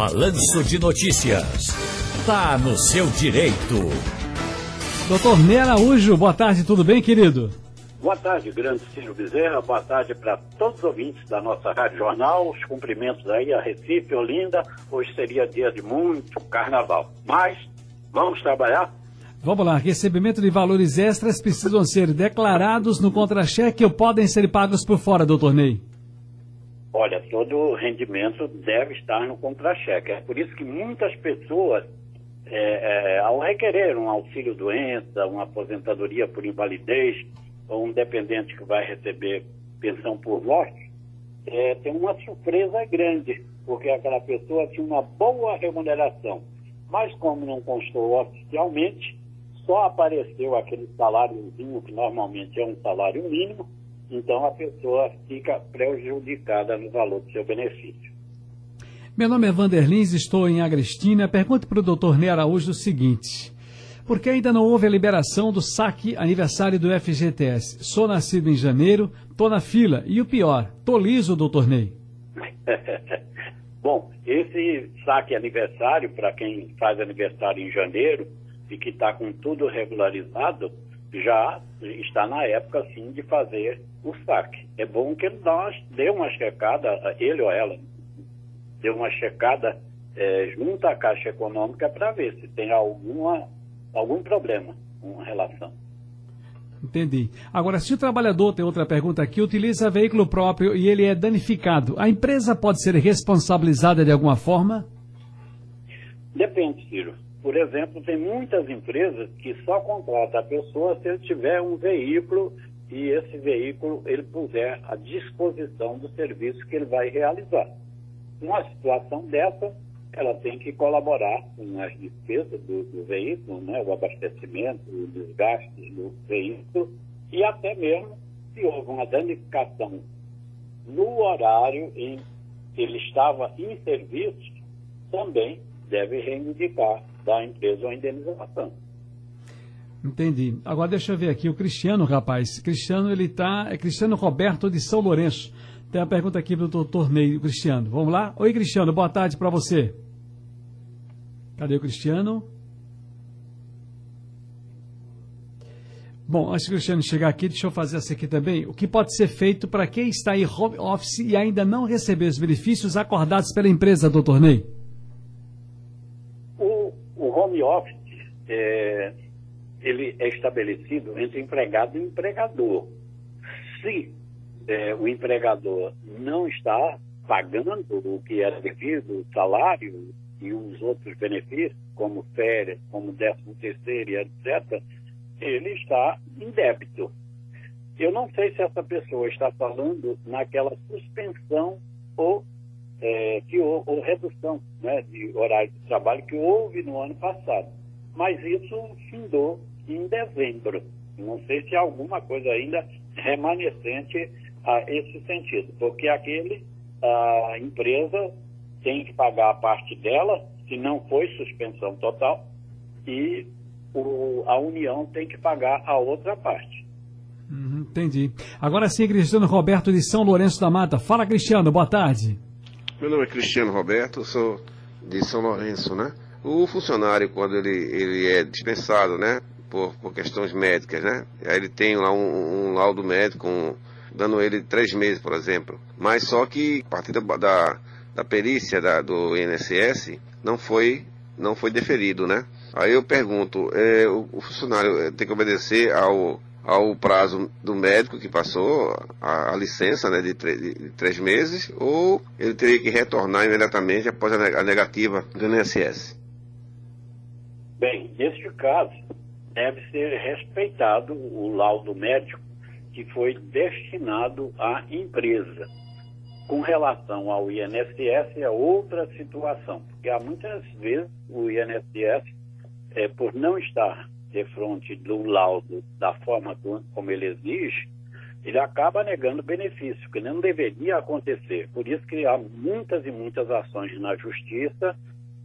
Balanço de Notícias. Tá no seu direito. Doutor Ney Araújo, boa tarde, tudo bem, querido? Boa tarde, grande Ciro Bezerra. Boa tarde para todos os ouvintes da nossa Rádio Jornal. Os cumprimentos aí a Recife, Olinda. Hoje seria dia de muito carnaval. Mas, vamos trabalhar? Vamos lá, recebimento de valores extras precisam ser declarados no contra-cheque ou podem ser pagos por fora, doutor Ney? Olha, todo rendimento deve estar no contra-cheque. É por isso que muitas pessoas, é, é, ao requerer um auxílio-doença, uma aposentadoria por invalidez, ou um dependente que vai receber pensão por morte, é, tem uma surpresa grande, porque aquela pessoa tinha uma boa remuneração. Mas como não constou oficialmente, só apareceu aquele saláriozinho, que normalmente é um salário mínimo, então a pessoa fica prejudicada no valor do seu benefício. Meu nome é Vanderlins, estou em Agrestina. Pergunte para o doutor Ney Araújo o seguinte: por que ainda não houve a liberação do saque aniversário do FGTS? Sou nascido em janeiro, estou na fila e o pior, tô liso, doutor Ney. Bom, esse saque aniversário, para quem faz aniversário em janeiro e que está com tudo regularizado, já está na época, sim, de fazer o saque. É bom que nós dê uma checada, ele ou ela, dê uma checada é, junto à Caixa Econômica para ver se tem alguma, algum problema com relação. Entendi. Agora, se o trabalhador, tem outra pergunta aqui, utiliza veículo próprio e ele é danificado, a empresa pode ser responsabilizada de alguma forma? Depende, Ciro. Por exemplo, tem muitas empresas que só contratam a pessoa se ele tiver um veículo e esse veículo ele puser à disposição do serviço que ele vai realizar. Numa situação dessa, ela tem que colaborar com as despesas do, do veículo, né, o abastecimento, os gastos do veículo e até mesmo se houve uma danificação no horário em que ele estava em serviço, também deve reivindicar da empresa uma indenização. Entendi. Agora deixa eu ver aqui o Cristiano, rapaz. Cristiano, ele tá. É Cristiano Roberto de São Lourenço. Tem uma pergunta aqui do doutor Ney, Cristiano. Vamos lá? Oi, Cristiano, boa tarde para você. Cadê o Cristiano? Bom, antes do Cristiano chegar aqui, deixa eu fazer essa aqui também. O que pode ser feito para quem está em home office e ainda não recebeu os benefícios acordados pela empresa, doutor Ney? Home office é, ele é estabelecido entre empregado e empregador. Se é, o empregador não está pagando o que era devido, o salário e os outros benefícios, como férias, como décimo terceiro e etc., ele está em débito. Eu não sei se essa pessoa está falando naquela suspensão ou, é, que, ou, ou redução né, de horário de trabalho que houve no ano passado. Mas isso findou em dezembro. Não sei se há alguma coisa ainda remanescente a esse sentido, porque aquele, a empresa tem que pagar a parte dela, se não foi suspensão total, e o, a União tem que pagar a outra parte. Uhum, entendi. Agora sim, Cristiano Roberto de São Lourenço da Mata. Fala, Cristiano, boa tarde. Meu nome é Cristiano Roberto, sou de São Lourenço, né? O funcionário, quando ele, ele é dispensado, né, por, por questões médicas, né? Aí ele tem lá um, um laudo médico, um, dando ele três meses, por exemplo. Mas só que a partir da, da, da perícia da, do INSS não foi, não foi deferido, né? Aí eu pergunto, é, o, o, funcionário é, tem que obedecer ao, ao prazo do médico que passou a, a licença né, de, de, três meses ou ele teria que retornar imediatamente após a negativa do INSS? Bem, neste caso, deve ser respeitado o laudo médico que foi destinado à empresa. Com relação ao INSS, é outra situação, porque há muitas vezes o INSS, é, por não estar de frente do laudo da forma como ele exige, ele acaba negando benefício, que não deveria acontecer. Por isso que há muitas e muitas ações na justiça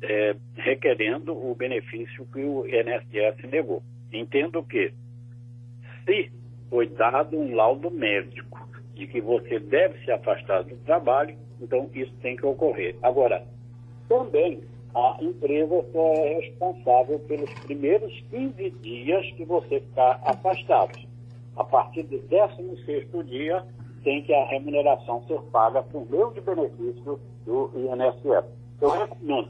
é, requerendo o benefício que o INSS negou. Entendo que, se foi dado um laudo médico de que você deve se afastar do trabalho, então isso tem que ocorrer. Agora, Também a empresa é responsável pelos primeiros 15 dias que você ficar afastado. A partir do 16 dia, tem que a remuneração ser paga por meio de benefício do INSS. Eu recomendo,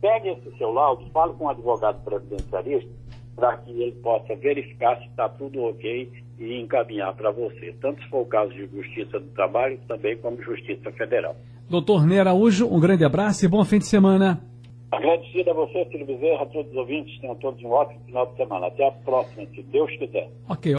pegue esse seu laudo, fale com o advogado previdenciarista, para que ele possa verificar se está tudo ok e encaminhar para você, tanto se for o caso de Justiça do Trabalho, também como Justiça Federal. Doutor Ney Araújo, um grande abraço e bom fim de semana. Agradecido a você, Silvio Bezerra, a todos os ouvintes, tenham todos um ótimo final de semana. Até a próxima, se Deus quiser. Ok.